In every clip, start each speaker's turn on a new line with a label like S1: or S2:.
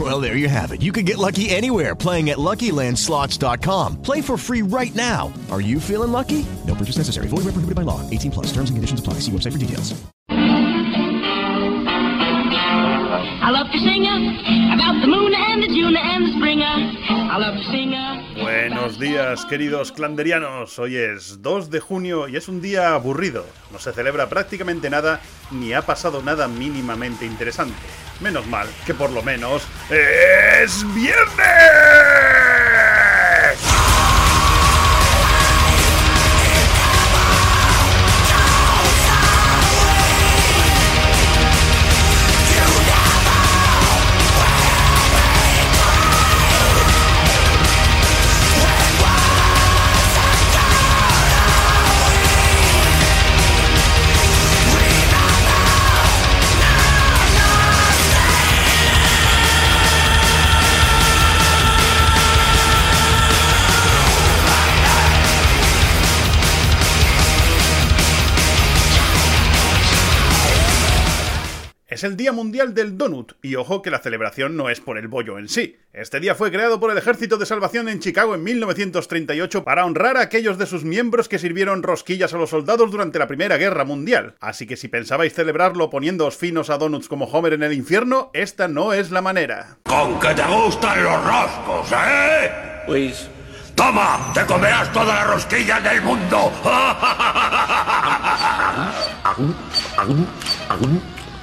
S1: Well, there you have it. You can get lucky anywhere playing at LuckyLandSlots.com. Play for free right now. Are you feeling lucky? No purchase necessary. Void where prohibited by law. 18 plus. Terms and conditions apply. See website for details.
S2: I love to sing about the moon and the June
S3: Buenos días, queridos clanderianos. Hoy es 2 de junio y es un día aburrido. No se celebra prácticamente nada ni ha pasado nada mínimamente interesante. Menos mal que por lo menos es viernes. Es el Día Mundial del Donut, y ojo que la celebración no es por el bollo en sí. Este día fue creado por el Ejército de Salvación en Chicago en 1938 para honrar a aquellos de sus miembros que sirvieron rosquillas a los soldados durante la Primera Guerra Mundial. Así que si pensabais celebrarlo poniéndoos finos a donuts como Homer en el infierno, esta no es la manera.
S4: Con que te gustan los roscos, ¿eh?
S5: Pues
S4: ¡Toma! ¡Te comerás todas las rosquillas del mundo!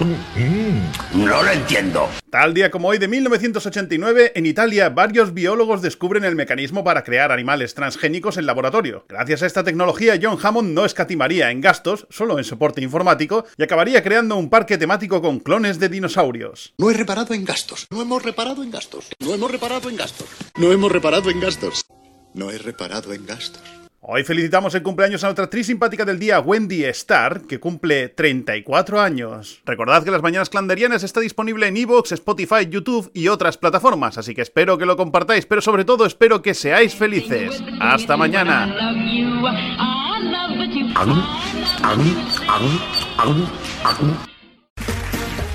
S4: No lo entiendo.
S3: Tal día como hoy de 1989, en Italia, varios biólogos descubren el mecanismo para crear animales transgénicos en laboratorio. Gracias a esta tecnología, John Hammond no escatimaría en gastos, solo en soporte informático, y acabaría creando un parque temático con clones de dinosaurios.
S6: No he reparado en gastos. No hemos reparado en gastos. No hemos reparado en gastos. No hemos reparado en gastos. No he reparado en gastos.
S3: Hoy felicitamos el cumpleaños a otra actriz simpática del día, Wendy Starr, que cumple 34 años. Recordad que las Mañanas Clanderianas está disponible en Evox, Spotify, YouTube y otras plataformas, así que espero que lo compartáis, pero sobre todo espero que seáis felices. ¡Hasta mañana!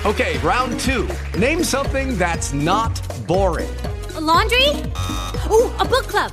S7: Okay, round two. Name something that's not boring.
S8: A laundry? Ooh, a book club.